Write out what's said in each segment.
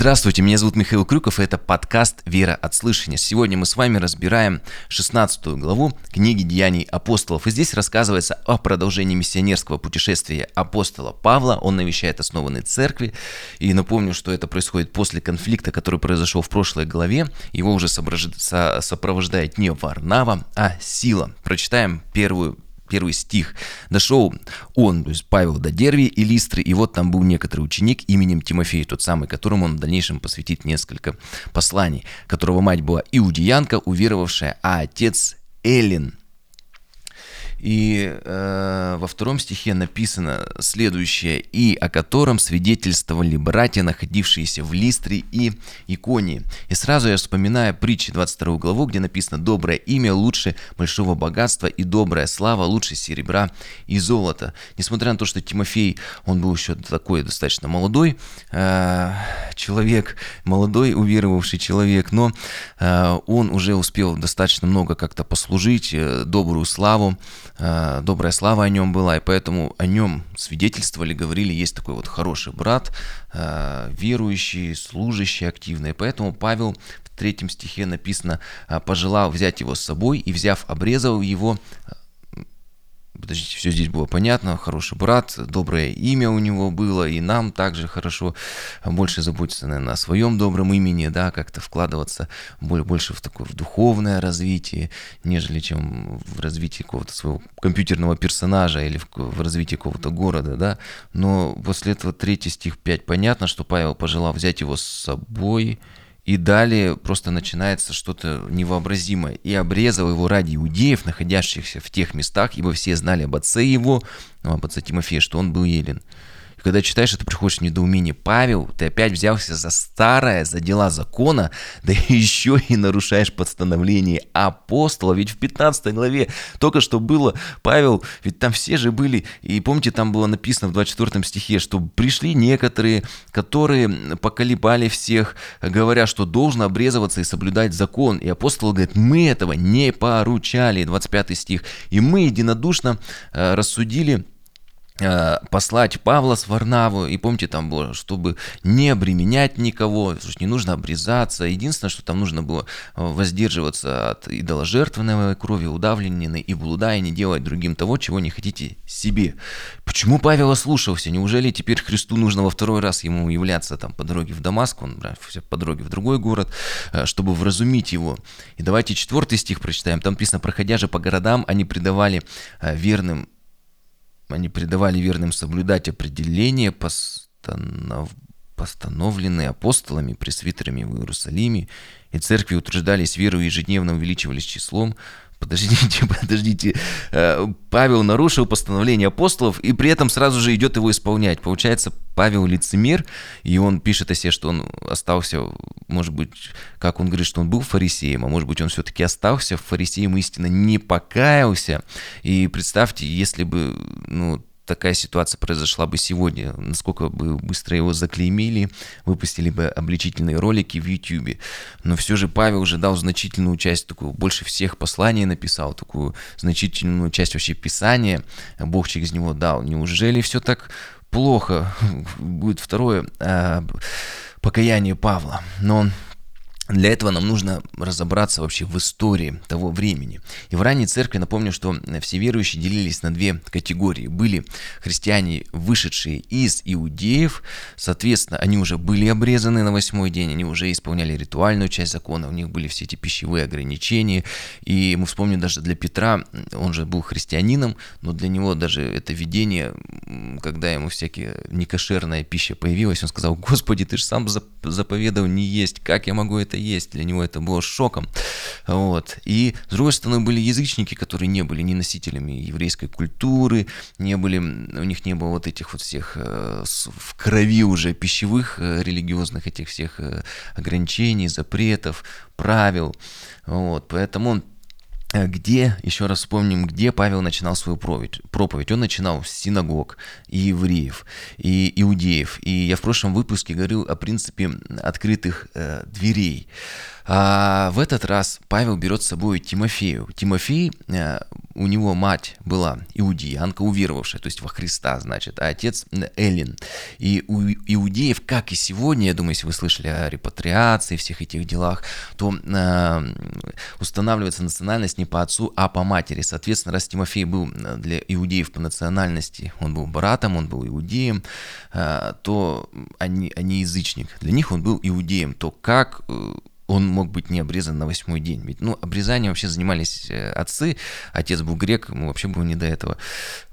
Здравствуйте, меня зовут Михаил Крюков, и это подкаст «Вера от слышания». Сегодня мы с вами разбираем 16 главу книги «Деяний апостолов». И здесь рассказывается о продолжении миссионерского путешествия апостола Павла. Он навещает основанные церкви. И напомню, что это происходит после конфликта, который произошел в прошлой главе. Его уже сопровождает не Варнава, а Сила. Прочитаем первую первый стих. Дошел он, то есть Павел, до Дерви и Листры, и вот там был некоторый ученик именем Тимофей, тот самый, которому он в дальнейшем посвятит несколько посланий, которого мать была иудеянка, уверовавшая, а отец Эллин – и э, во втором стихе написано следующее, и о котором свидетельствовали братья, находившиеся в Листре и Иконии. И сразу я вспоминаю притчи 22 главу, где написано «Доброе имя лучше большого богатства, и добрая слава лучше серебра и золота». Несмотря на то, что Тимофей, он был еще такой достаточно молодой э, человек, молодой уверовавший человек, но э, он уже успел достаточно много как-то послужить, э, добрую славу, добрая слава о нем была, и поэтому о нем свидетельствовали, говорили, есть такой вот хороший брат, э, верующий, служащий активный. Поэтому Павел в третьем стихе написано, «Э, пожелал взять его с собой и, взяв, обрезал его, Подождите, все здесь было понятно, хороший брат, доброе имя у него было, и нам также хорошо больше заботиться, наверное, о своем добром имени, да, как-то вкладываться больше в такое в духовное развитие, нежели чем в развитие какого-то своего компьютерного персонажа или в, в развитии какого-то города, да. Но после этого третий стих 5 понятно, что Павел пожелал взять его с собой, и далее просто начинается что-то невообразимое. И обрезал его ради иудеев, находящихся в тех местах, ибо все знали об отце его, об отце Тимофея, что он был елен. И когда читаешь это, приходишь в недоумение. Павел, ты опять взялся за старое, за дела закона, да еще и нарушаешь постановление апостола. Ведь в 15 главе только что было, Павел, ведь там все же были, и помните, там было написано в 24 стихе, что пришли некоторые, которые поколебали всех, говоря, что должно обрезываться и соблюдать закон. И апостол говорит, мы этого не поручали, 25 стих. И мы единодушно э, рассудили, послать Павла с Варнаву, и помните, там было, чтобы не обременять никого, не нужно обрезаться, единственное, что там нужно было э, воздерживаться от идоложертвенной крови, удавленной и блуда, и не делать другим того, чего не хотите себе. Почему Павел ослушался? Неужели теперь Христу нужно во второй раз ему являться там по дороге в Дамаск, он по дороге в другой город, э, чтобы вразумить его? И давайте четвертый стих прочитаем, там написано, проходя же по городам, они предавали верным они придавали верным соблюдать определения, постанов... постановленные апостолами, пресвитерами в Иерусалиме, и церкви утверждались веру и ежедневно увеличивались числом, Подождите, подождите. Э, Павел нарушил постановление апостолов и при этом сразу же идет его исполнять. Получается, Павел лицемер, и он пишет о себе, что он остался, может быть, как он говорит, что он был фарисеем, а может быть, он все-таки остался фарисеем, истинно не покаялся. И представьте, если бы ну, такая ситуация произошла бы сегодня, насколько бы быстро его заклеймили, выпустили бы обличительные ролики в YouTube. Но все же Павел уже дал значительную часть, такую, больше всех посланий написал, такую значительную часть вообще Писания Бог через него дал. Неужели все так плохо? Будет второе э, покаяние Павла. Но он для этого нам нужно разобраться вообще в истории того времени. И в ранней церкви, напомню, что все верующие делились на две категории. Были христиане, вышедшие из иудеев, соответственно, они уже были обрезаны на восьмой день, они уже исполняли ритуальную часть закона, у них были все эти пищевые ограничения. И мы вспомним даже для Петра, он же был христианином, но для него даже это видение, когда ему всякие некошерная пища появилась, он сказал, Господи, ты же сам заповедал не есть, как я могу это есть. Для него это было шоком. Вот. И, с другой стороны, были язычники, которые не были ни носителями еврейской культуры, не были, у них не было вот этих вот всех э, в крови уже пищевых э, религиозных этих всех э, ограничений, запретов, правил. Вот. Поэтому Э, где, еще раз вспомним, где Павел начинал свою проповедь. Он начинал с синагог и евреев, и иудеев. И я в прошлом выпуске говорил о принципе открытых э, дверей. А в этот раз Павел берет с собой Тимофею. Тимофей, э, у него мать была иудеянка, уверовавшая, то есть во Христа, значит, а отец Эллин. И у иудеев, как и сегодня, я думаю, если вы слышали о репатриации, всех этих делах, то э, устанавливается национальность не по отцу, а по матери. Соответственно, раз Тимофей был для иудеев по национальности, он был братом, он был иудеем, э, то они, они язычник. Для них он был иудеем. То как э, он мог быть не обрезан на восьмой день. Ведь, ну, обрезанием вообще занимались э, отцы, отец был грек, ему вообще было не до этого.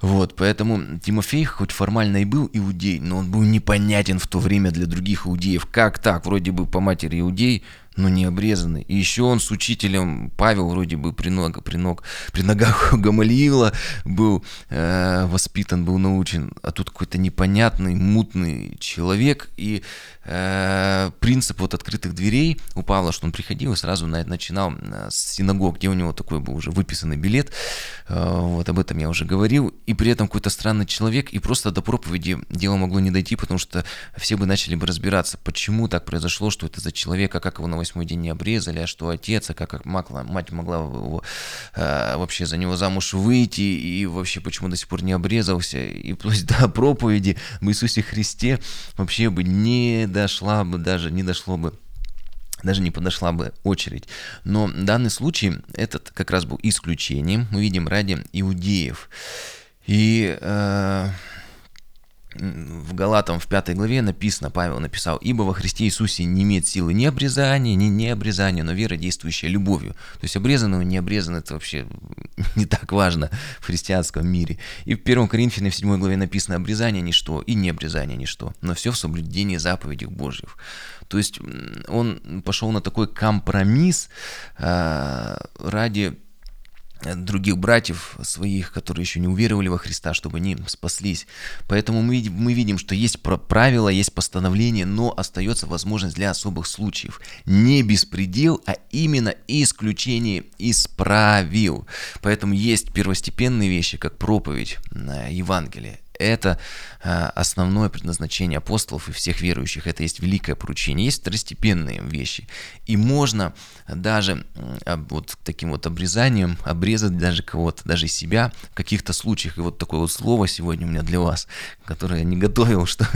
Вот, поэтому Тимофей хоть формально и был иудей, но он был непонятен в то время для других иудеев. Как так? Вроде бы по матери иудей, но не обрезанный. И еще он с учителем, Павел вроде бы при, ног, при, ног, при ногах Гамалиила был э, воспитан, был научен, а тут какой-то непонятный, мутный человек. И э, принцип вот открытых дверей у Павла, что он приходил и сразу начинал э, с синагог, где у него такой был уже выписанный билет, э, вот об этом я уже говорил, и при этом какой-то странный человек, и просто до проповеди дело могло не дойти, потому что все бы начали бы разбираться, почему так произошло, что это за человек, а как его на восьмой день не обрезали, а что отец, а как мать могла его, э, вообще за него замуж выйти, и вообще почему до сих пор не обрезался, и вплоть до проповеди в Иисусе Христе вообще бы не дошла бы, даже не дошло бы даже не подошла бы очередь. Но данный случай, этот как раз был исключением, мы видим ради иудеев. И э, в Галатам в пятой главе написано, Павел написал, «Ибо во Христе Иисусе не имеет силы ни обрезания, ни не обрезания, но вера, действующая любовью». То есть обрезанного не обрезанный – это вообще не так важно в христианском мире. И в 1 Коринфянам в 7 главе написано «Обрезание – ничто, и не обрезание – ничто, но все в соблюдении заповедей Божьих». То есть он пошел на такой компромисс э, ради других братьев своих, которые еще не уверовали во Христа, чтобы они спаслись. Поэтому мы мы видим, что есть правила, есть постановление, но остается возможность для особых случаев. Не беспредел, а именно исключение из правил. Поэтому есть первостепенные вещи, как проповедь Евангелия. Это а, основное предназначение апостолов и всех верующих. Это есть великое поручение. Есть второстепенные вещи. И можно даже вот таким вот обрезанием обрезать даже кого-то, даже себя в каких-то случаях. И вот такое вот слово сегодня у меня для вас, которое я не готовил, что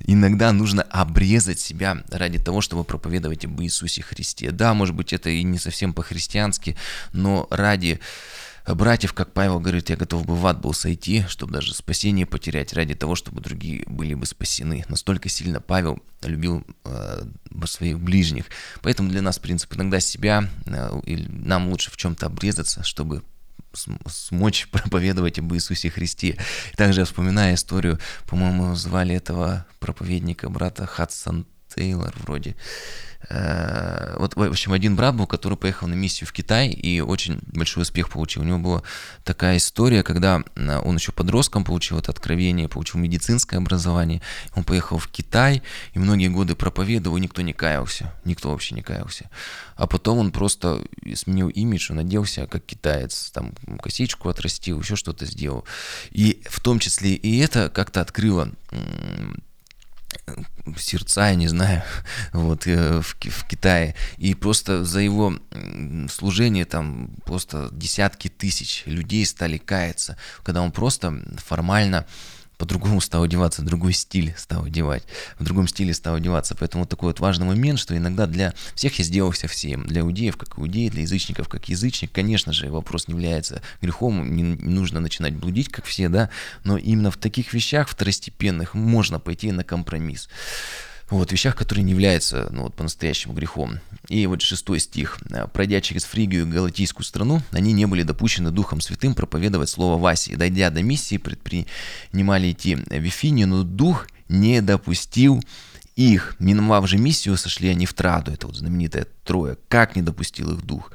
иногда нужно обрезать себя ради того, чтобы проповедовать об Иисусе Христе. Да, может быть, это и не совсем по-христиански, но ради братьев, как Павел говорит, я готов бы в ад был сойти, чтобы даже спасение потерять ради того, чтобы другие были бы спасены. Настолько сильно Павел любил э, своих ближних. Поэтому для нас принцип иногда себя, э, нам лучше в чем-то обрезаться, чтобы смочь проповедовать об Иисусе Христе. Также вспоминаю историю, по-моему, звали этого проповедника брата Хадсон Тейлор вроде. Э, вот, в общем, один брат был, который поехал на миссию в Китай и очень большой успех получил. У него была такая история, когда э, он еще подростком получил это откровение, получил медицинское образование. Он поехал в Китай и многие годы проповедовал, и никто не каялся. Никто вообще не каялся. А потом он просто сменил имидж, он оделся как китаец, там косичку отрастил, еще что-то сделал. И в том числе и это как-то открыло сердца, я не знаю, вот э, в, в Китае. И просто за его служение там просто десятки тысяч людей стали каяться, когда он просто формально по-другому стал одеваться, другой стиль стал одевать, в другом стиле стал одеваться. Поэтому вот такой вот важный момент, что иногда для всех я сделался всем. Для иудеев, как иудей, для язычников, как язычник. Конечно же, вопрос не является грехом, не, нужно начинать блудить, как все, да, но именно в таких вещах второстепенных можно пойти на компромисс вот, вещах, которые не являются ну, вот, по-настоящему грехом. И вот шестой стих. «Пройдя через Фригию и Галатийскую страну, они не были допущены Духом Святым проповедовать Слово Васи. Дойдя до миссии, предпринимали идти в Вифинию, но Дух не допустил их, миновав же миссию, сошли они в Траду, это вот знаменитая трое. Как не допустил их дух?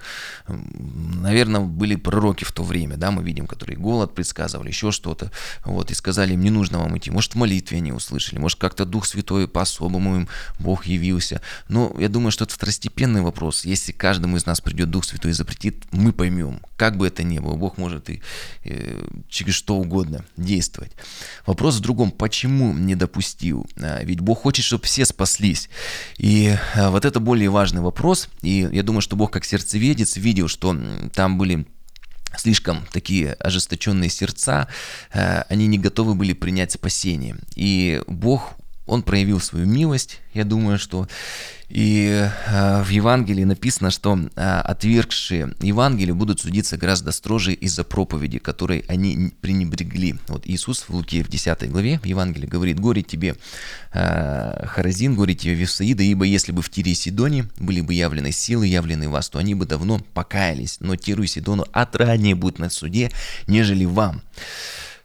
Наверное, были пророки в то время, да, мы видим, которые голод предсказывали, еще что-то, вот, и сказали им, не нужно вам идти. Может, в молитве они услышали, может, как-то Дух Святой по-особому им Бог явился. Но я думаю, что это второстепенный вопрос. Если каждому из нас придет Дух Святой и запретит, мы поймем, как бы это ни было, Бог может и э, через что угодно действовать. Вопрос в другом, почему не допустил? А, ведь Бог хочет, чтобы все спаслись. И вот это более важный вопрос. И я думаю, что Бог как сердцеведец видел, что там были слишком такие ожесточенные сердца, они не готовы были принять спасение. И Бог он проявил свою милость, я думаю, что и э, в Евангелии написано, что э, отвергшие Евангелие будут судиться гораздо строже из-за проповеди, которой они пренебрегли. Вот Иисус в Луке в 10 главе в Евангелии говорит, «Горе тебе, э, Харазин, горе тебе, Вифсаида, ибо если бы в Тире и Сидоне были бы явлены силы, явленные вас, то они бы давно покаялись, но Тиру и Сидону отраднее будет на суде, нежели вам».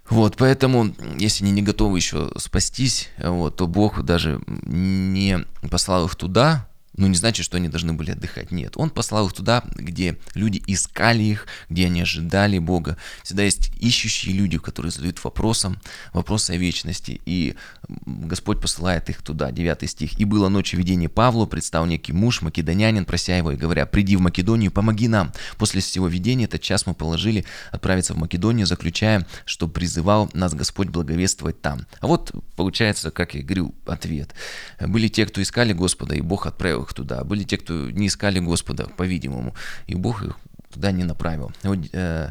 Вот, поэтому, если они не готовы еще спастись, вот, то Бог даже не послал их туда, ну, не значит, что они должны были отдыхать. Нет, он послал их туда, где люди искали их, где они ожидали Бога. Всегда есть ищущие люди, которые задают вопросом, вопросы о вечности. И Господь посылает их туда. 9 стих. «И было ночью видение Павлу, представил некий муж, македонянин, прося его и говоря, приди в Македонию, помоги нам. После всего видения этот час мы положили отправиться в Македонию, заключая, что призывал нас Господь благовествовать там. А вот получается, как я говорил, ответ. Были те, кто искали Господа, и Бог отправил их туда. Были те, кто не искали Господа, по-видимому, и Бог их туда не направил. Вот, э,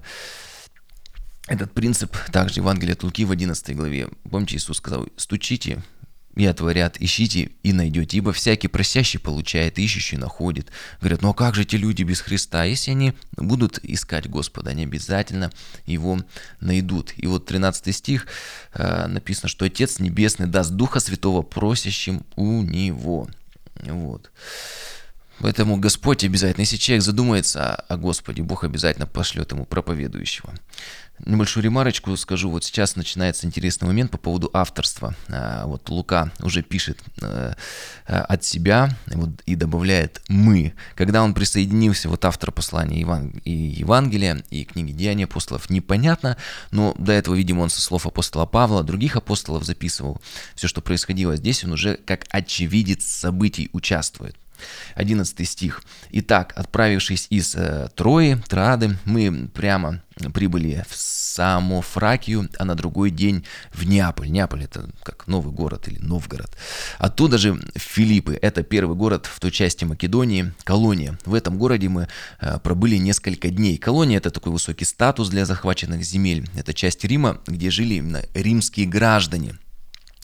этот принцип также Евангелие от Луки в 11 главе. Помните, Иисус сказал, стучите, и отворят, ищите и найдете, ибо всякий просящий получает, ищущий находит. Говорят, ну а как же эти люди без Христа? Если они будут искать Господа, они обязательно его найдут. И вот 13 стих э, написано, что Отец Небесный даст Духа Святого просящим у Него. Вот. Поэтому Господь обязательно, если человек задумается о Господе, Бог обязательно пошлет ему проповедующего. Небольшую ремарочку скажу. Вот сейчас начинается интересный момент по поводу авторства. А, вот Лука уже пишет э, от себя вот, и добавляет «мы». Когда он присоединился, вот автор послания и Евангелия, и книги Деяния апостолов, непонятно, но до этого, видимо, он со слов апостола Павла, других апостолов записывал. Все, что происходило здесь, он уже как очевидец событий участвует. 11 стих. «Итак, отправившись из э, Трои, Трады, мы прямо прибыли в Самофракию, а на другой день в Неаполь. Неаполь это как новый город или Новгород. Оттуда же Филиппы, это первый город в той части Македонии, колония. В этом городе мы э, пробыли несколько дней. Колония это такой высокий статус для захваченных земель. Это часть Рима, где жили именно римские граждане –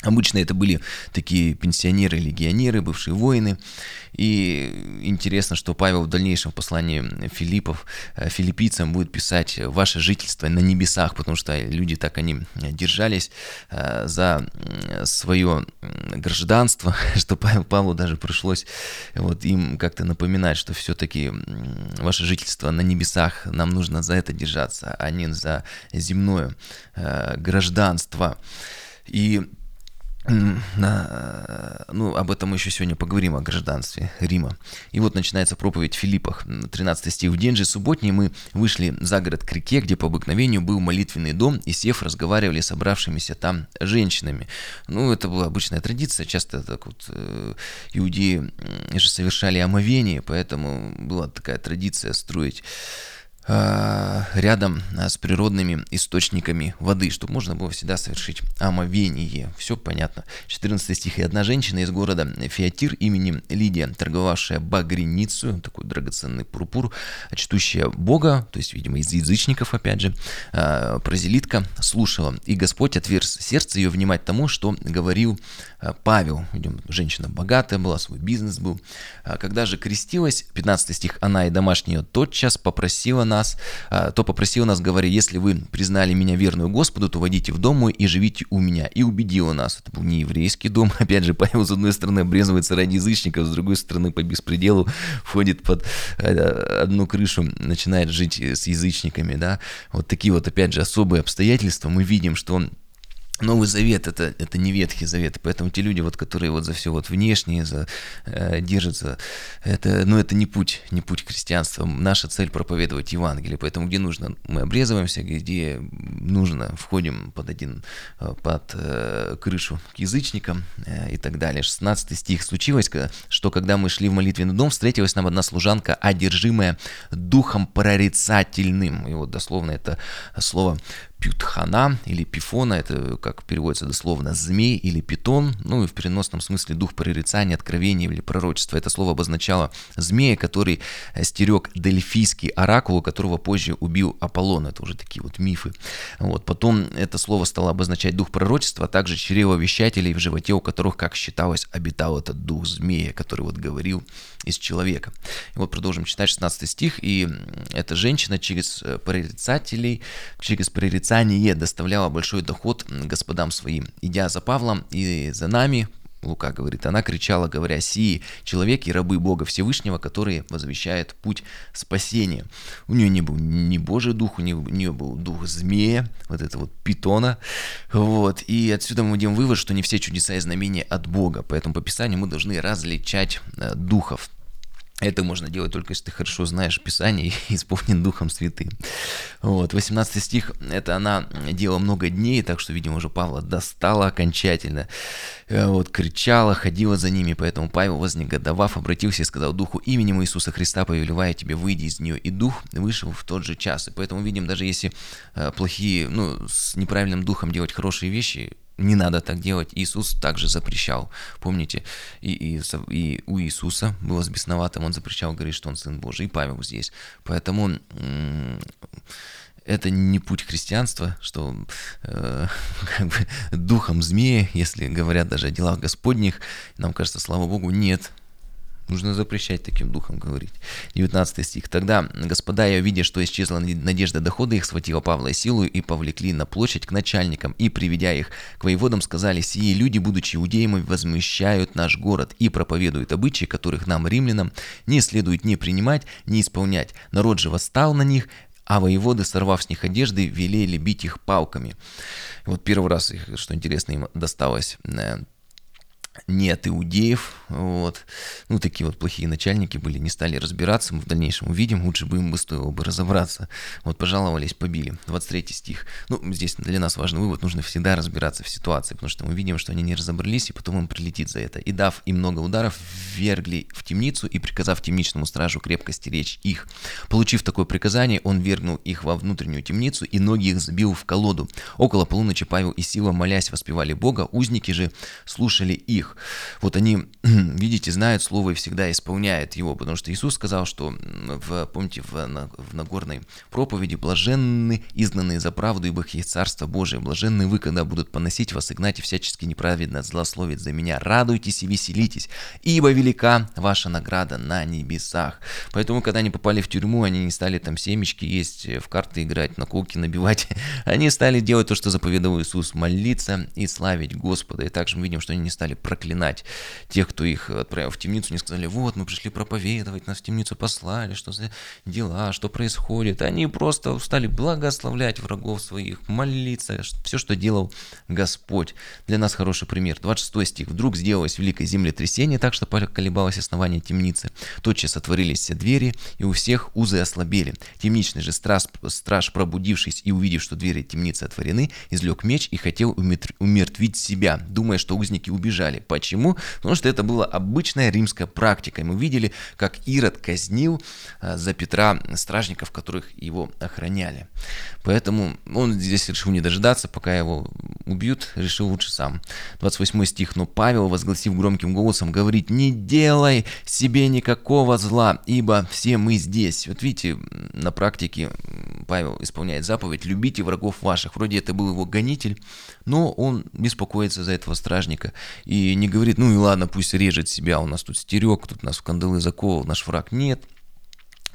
Обычно это были такие пенсионеры-легионеры, бывшие воины. И интересно, что Павел в дальнейшем послании Филиппов, э, филиппийцам будет писать «Ваше жительство на небесах», потому что люди так они держались э, за свое гражданство, что Павлу даже пришлось вот им как-то напоминать, что все-таки ваше жительство на небесах, нам нужно за это держаться, а не за земное э, гражданство. И ну, об этом мы еще сегодня поговорим, о гражданстве Рима. И вот начинается проповедь в Филиппах, 13 стих. «В день же субботний мы вышли за город к реке, где по обыкновению был молитвенный дом, и сев разговаривали с собравшимися там женщинами». Ну, это была обычная традиция, часто так вот э, иудеи же совершали омовение, поэтому была такая традиция строить Э, рядом э, с природными источниками воды, чтобы можно было всегда совершить омовение. Все понятно. 14 стих. «И одна женщина из города Фиатир именем Лидия, торговавшая багряницу, такой драгоценный пурпур, чтущая Бога, то есть, видимо, из язычников, опять же, э, прозелитка, слушала. И Господь отверз сердце ее внимать тому, что говорил Павел. Видимо, женщина богатая была, свой бизнес был. Когда же крестилась, 15 стих, она и домашняя тотчас попросила нас, а, то попросил нас, говоря, если вы признали меня верную Господу, то войдите в дом мой и живите у меня. И убедила нас. Это был не еврейский дом. Опять же, Павел с одной стороны обрезывается ради язычников, с другой стороны по беспределу входит под э, одну крышу, начинает жить с язычниками. Да? Вот такие вот, опять же, особые обстоятельства. Мы видим, что он Новый Завет это, это не Ветхий Завет, поэтому те люди, вот, которые вот за все вот внешнее за, э, держатся, это, ну, это не путь, не путь христианства. Наша цель проповедовать Евангелие, поэтому где нужно, мы обрезываемся, где нужно, входим под один, э, под э, крышу к язычникам э, и так далее. 16 стих. Случилось, что когда мы шли в молитвенный дом, встретилась нам одна служанка, одержимая духом прорицательным. И вот дословно это слово Пютхана или Пифона, это как переводится дословно змей или питон, ну и в переносном смысле дух прорицания, откровения или пророчества. Это слово обозначало змея, который стерег дельфийский оракул, которого позже убил Аполлон. Это уже такие вот мифы. Вот. Потом это слово стало обозначать дух пророчества, а также чревовещателей, в животе у которых, как считалось, обитал этот дух змея, который вот говорил из человека. И вот продолжим читать 16 стих, и эта женщина через прорицателей, через прорицателей Писание доставляло большой доход господам своим. Идя за Павлом и за нами, Лука говорит, она кричала, говоря, «Сии, человек и рабы Бога Всевышнего, которые возвещают путь спасения». У нее не был ни Божий дух, у нее, был дух змея, вот это вот питона. Вот. И отсюда мы видим вывод, что не все чудеса и знамения от Бога. Поэтому по Писанию мы должны различать э, духов. Это можно делать только если ты хорошо знаешь Писание и исполнен Духом Святым. Вот, 18 стих, это она делала много дней, так что, видимо, уже Павла достала окончательно. Э, вот, кричала, ходила за ними, поэтому Павел, вознегодовав, обратился и сказал Духу, именем Иисуса Христа повелевая тебе, выйди из нее. И Дух вышел в тот же час. И поэтому видим, даже если э, плохие, ну, с неправильным духом делать хорошие вещи, не надо так делать. Иисус также запрещал. Помните, и, и, и у Иисуса было с бесноватым, он запрещал говорить, что он Сын Божий, и Павел здесь. Поэтому это не путь христианства, что э, как бы духом змеи, если говорят даже о делах Господних, нам кажется, слава Богу, нет, Нужно запрещать таким духом говорить. 19 стих. Тогда господа, я видя, что исчезла надежда дохода их, схватила Павла и силу и повлекли на площадь к начальникам, и, приведя их к воеводам, сказали, сии люди, будучи иудеями, возмущают наш город и проповедуют обычаи, которых нам, римлянам, не следует ни принимать, ни исполнять. Народ же восстал на них, а воеводы, сорвав с них одежды, велели бить их палками. Вот первый раз их, что интересно, им досталось э, нет иудеев, вот, ну, такие вот плохие начальники были, не стали разбираться, мы в дальнейшем увидим, лучше бы им бы стоило бы разобраться, вот, пожаловались, побили, 23 стих, ну, здесь для нас важный вывод, нужно всегда разбираться в ситуации, потому что мы видим, что они не разобрались, и потом им прилетит за это, и дав им много ударов, вергли в темницу, и приказав темничному стражу крепко стеречь их, получив такое приказание, он вергнул их во внутреннюю темницу, и ноги их забил в колоду, около полуночи Павел и Сила, молясь, воспевали Бога, узники же слушали их, их. Вот они, видите, знают слово и всегда исполняют его, потому что Иисус сказал, что, в, помните, в, в Нагорной проповеди, блаженны изгнанные за правду, ибо их есть Царство Божие, блаженны вы, когда будут поносить вас и гнать и всячески неправедно злословить за меня. Радуйтесь и веселитесь, ибо велика ваша награда на небесах. Поэтому, когда они попали в тюрьму, они не стали там семечки есть, в карты играть, на колки набивать. Они стали делать то, что заповедовал Иисус, молиться и славить Господа. И также мы видим, что они не стали проклинать тех, кто их отправил в темницу, не сказали, вот, мы пришли проповедовать, нас в темницу послали, что за дела, что происходит. Они просто стали благословлять врагов своих, молиться, все, что делал Господь. Для нас хороший пример. 26 стих. «Вдруг сделалось великое землетрясение, так что поколебалось основание темницы. Тотчас отворились все двери, и у всех узы ослабели. Темничный же страж, страж, пробудившись и увидев, что двери темницы отворены, излег меч и хотел умертвить себя, думая, что узники убежали. Почему? Потому что это была обычная римская практика. И мы видели, как Ирод казнил а, за Петра стражников, которых его охраняли. Поэтому он здесь решил не дожидаться, пока его убьют, решил лучше сам. 28 стих. «Но Павел, возгласив громким голосом, говорит, не делай себе никакого зла, ибо все мы здесь». Вот видите, на практике Павел исполняет заповедь «любите врагов ваших». Вроде это был его гонитель, но он беспокоится за этого стражника и не говорит, ну и ладно, пусть режет себя, у нас тут стерег, тут нас в кандалы заковал, наш враг. Нет,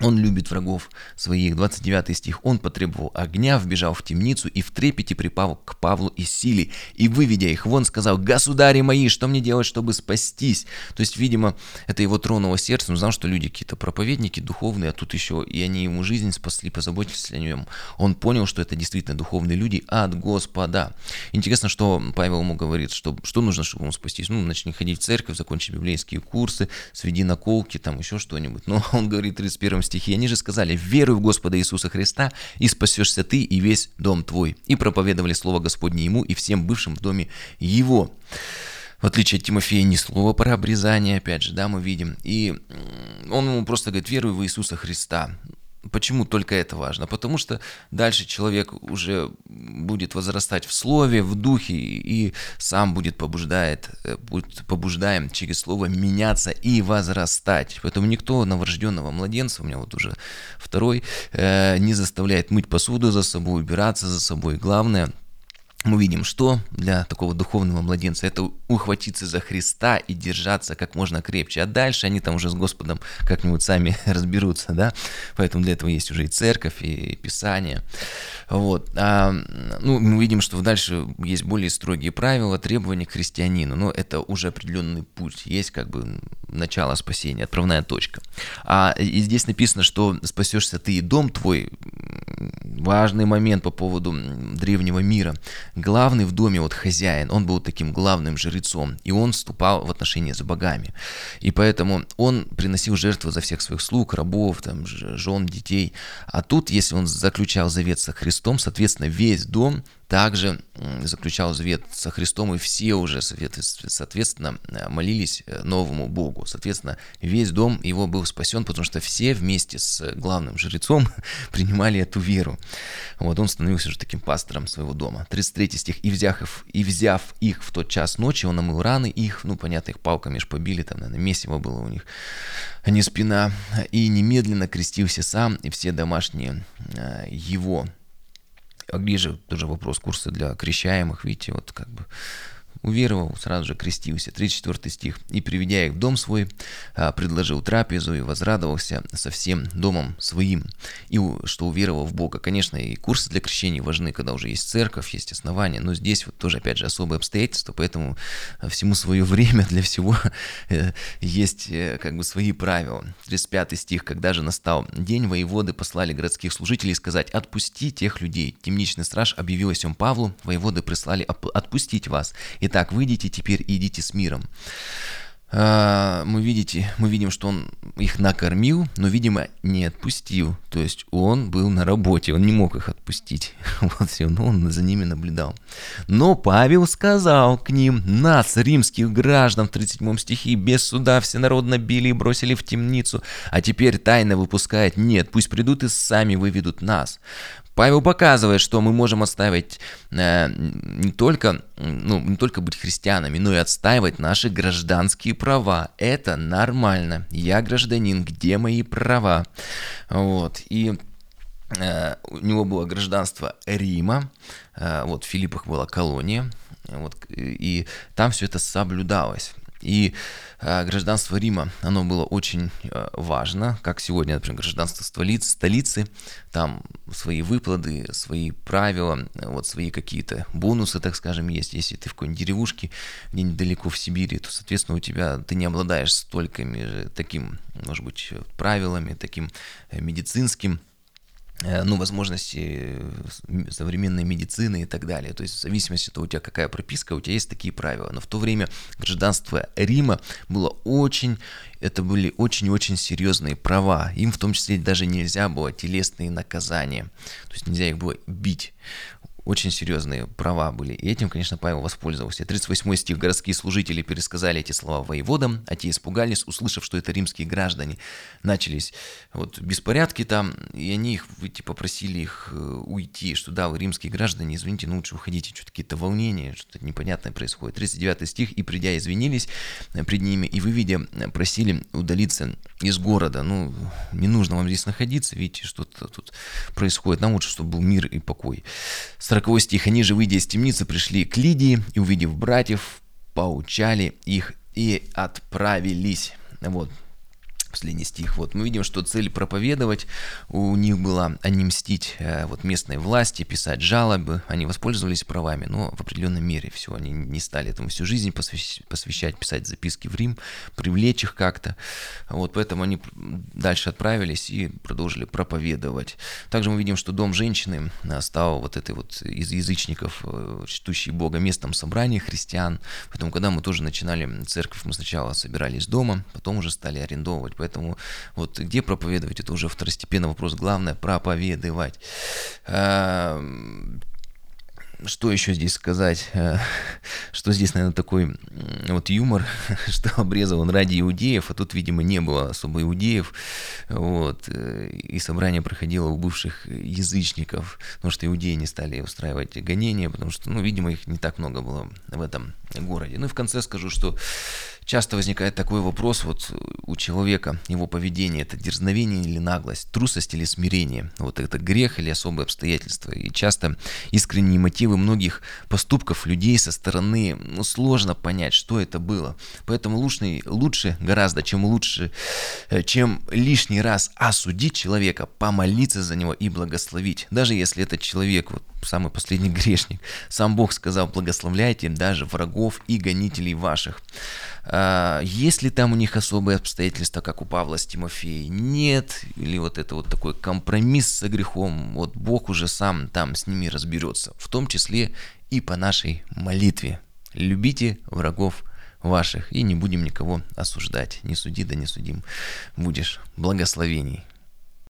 он любит врагов своих. 29 стих. Он потребовал огня, вбежал в темницу и в трепете припал к Павлу и силе. И, выведя их вон, сказал, «Государи мои, что мне делать, чтобы спастись?» То есть, видимо, это его тронуло сердце. Он знал, что люди какие-то проповедники духовные, а тут еще и они ему жизнь спасли, позаботились о нем. Он понял, что это действительно духовные люди от Господа. Интересно, что Павел ему говорит, что, что нужно, чтобы ему спастись. Ну, начни ходить в церковь, закончи библейские курсы, сведи наколки, там еще что-нибудь. Но он говорит в 31 стихе, они же сказали, веруй в Господа Иисуса Христа, и спасешься ты и весь дом твой. И проповедовали Слово Господне ему и всем бывшим в доме его. В отличие от Тимофея, ни слова про обрезание, опять же, да, мы видим. И он ему просто говорит, веруй в Иисуса Христа Почему только это важно? Потому что дальше человек уже будет возрастать в слове, в духе и сам будет побуждает, э, будет побуждаем через слово меняться и возрастать. Поэтому никто новорожденного младенца, у меня вот уже второй, э, не заставляет мыть посуду за собой, убираться за собой. Главное – мы видим, что для такого духовного младенца это ухватиться за Христа и держаться как можно крепче. А дальше они там уже с Господом как-нибудь сами разберутся, да. Поэтому для этого есть уже и церковь, и Писание. Вот. А, ну, мы видим, что дальше есть более строгие правила, требования к христианину. Но это уже определенный путь. Есть как бы начало спасения, отправная точка. А и здесь написано, что спасешься ты и дом твой. Важный момент по поводу древнего мира главный в доме вот хозяин, он был таким главным жрецом, и он вступал в отношения с богами. И поэтому он приносил жертву за всех своих слуг, рабов, там, жен, детей. А тут, если он заключал завет со Христом, соответственно, весь дом также заключал завет со Христом, и все уже, соответственно, молились э, новому Богу. Соответственно, весь дом его был спасен, потому что все вместе с главным жрецом принимали эту веру. Вот он становился уже таким пастором своего дома. 33 стих. «И взяв, и взяв их в тот час ночи, он омыл раны их, ну, понятно, их палками ж побили, там, наверное, месиво было у них, а не спина, и немедленно крестился сам и все домашние э, его». А где же тоже вопрос курса для крещаемых, видите, вот как бы Уверовал, сразу же крестился. 34 стих. «И, приведя их в дом свой, а, предложил трапезу и возрадовался со всем домом своим, и что уверовал в Бога». Конечно, и курсы для крещения важны, когда уже есть церковь, есть основания, но здесь вот тоже, опять же, особые обстоятельства, поэтому а, всему свое время для всего э, есть э, как бы свои правила. 35 стих. «Когда же настал день, воеводы послали городских служителей сказать, отпусти тех людей. Темничный страж объявил о Павлу, воеводы прислали отпустить вас. И Итак, выйдите теперь и идите с миром. А, мы, видите, мы видим, что он их накормил, но, видимо, не отпустил. То есть он был на работе, он не мог их отпустить. Вот все, но он за ними наблюдал. Но Павел сказал к ним, нас, римских граждан, в 37 стихе, без суда всенародно били и бросили в темницу, а теперь тайно выпускает. Нет, пусть придут и сами выведут нас. Павел показывает, что мы можем отстаивать э, не, только, ну, не только быть христианами, но и отстаивать наши гражданские права. Это нормально. Я гражданин, где мои права? Вот. И э, у него было гражданство Рима, э, вот в Филиппах была колония, вот, и там все это соблюдалось. И э, гражданство Рима, оно было очень э, важно, как сегодня, например, гражданство столицы, столицы, там свои выплаты, свои правила, вот свои какие-то бонусы, так скажем, есть. Если ты в какой-нибудь деревушке, где-нибудь далеко в Сибири, то, соответственно, у тебя ты не обладаешь столькими таким, может быть, правилами, таким э, медицинским ну, возможности э, современной медицины и так далее. То есть в зависимости от того, у тебя какая прописка, у тебя есть такие правила. Но в то время гражданство Рима было очень, это были очень-очень серьезные права. Им в том числе даже нельзя было телесные наказания. То есть нельзя их было бить очень серьезные права были. И этим, конечно, Павел воспользовался. 38 стих. Городские служители пересказали эти слова воеводам, а те испугались, услышав, что это римские граждане. Начались вот беспорядки там, и они их, типа, просили их э, уйти, что да, вы римские граждане, извините, ну лучше уходите, что-то какие-то волнения, что-то непонятное происходит. 39 стих. И придя, извинились э, пред ними, и выведя, э, просили удалиться из города. Ну, не нужно вам здесь находиться, видите, что-то тут происходит. Нам лучше, чтобы был мир и покой. 40 стих. «Они же, выйдя из темницы, пришли к Лидии, и, увидев братьев, поучали их и отправились». Вот, последний стих. Вот мы видим, что цель проповедовать у них была, а не мстить э, вот местной власти, писать жалобы. Они воспользовались правами, но в определенной мере все. Они не стали этому всю жизнь посвящать, писать записки в Рим, привлечь их как-то. Вот поэтому они дальше отправились и продолжили проповедовать. Также мы видим, что дом женщины э, стал вот этой вот из язычников, э, чтущей Бога, местом собрания христиан. Поэтому, когда мы тоже начинали церковь, мы сначала собирались дома, потом уже стали арендовывать Поэтому вот где проповедовать, это уже второстепенный вопрос. Главное проповедовать. Что еще здесь сказать? Э, что здесь, наверное, такой вот юмор, что обрезал ради иудеев, а тут, видимо, не было особо иудеев. Вот. Э, и собрание проходило у бывших язычников, потому что иудеи не стали устраивать гонения, потому что, ну, видимо, их не так много было в этом городе. Ну и в конце скажу, что Часто возникает такой вопрос вот у человека, его поведение, это дерзновение или наглость, трусость или смирение, вот это грех или особые обстоятельства. И часто искренние мотивы многих поступков людей со стороны, ну, сложно понять, что это было. Поэтому лучше, лучше гораздо, чем лучше, э, чем лишний раз осудить человека, помолиться за него и благословить. Даже если этот человек, вот самый последний грешник, сам Бог сказал, благословляйте даже врагов и гонителей ваших. А, есть ли там у них особые обстоятельства, как у Павла с Тимофеем? Нет. Или вот это вот такой компромисс со грехом. Вот Бог уже сам там с ними разберется. В том числе и по нашей молитве. Любите врагов ваших и не будем никого осуждать. Не суди, да не судим. Будешь благословений.